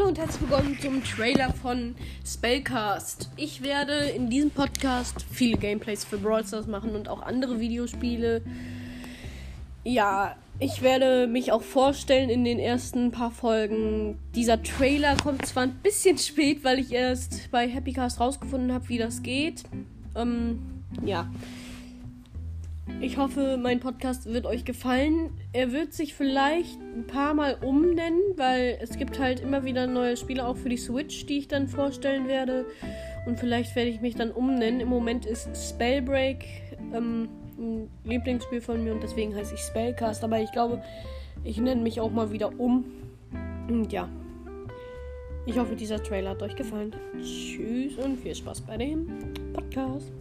und herzlich willkommen zum Trailer von Spellcast. Ich werde in diesem Podcast viele Gameplays für Brawl Stars machen und auch andere Videospiele. Ja, ich werde mich auch vorstellen in den ersten paar Folgen. Dieser Trailer kommt zwar ein bisschen spät, weil ich erst bei Happycast rausgefunden habe, wie das geht. Ähm, ja. Ich hoffe, mein Podcast wird euch gefallen. Er wird sich vielleicht ein paar Mal umnennen, weil es gibt halt immer wieder neue Spiele auch für die Switch, die ich dann vorstellen werde. Und vielleicht werde ich mich dann umnennen. Im Moment ist Spellbreak ähm, ein Lieblingsspiel von mir und deswegen heiße ich Spellcast. Aber ich glaube, ich nenne mich auch mal wieder um. Und ja. Ich hoffe, dieser Trailer hat euch gefallen. Tschüss und viel Spaß bei dem Podcast.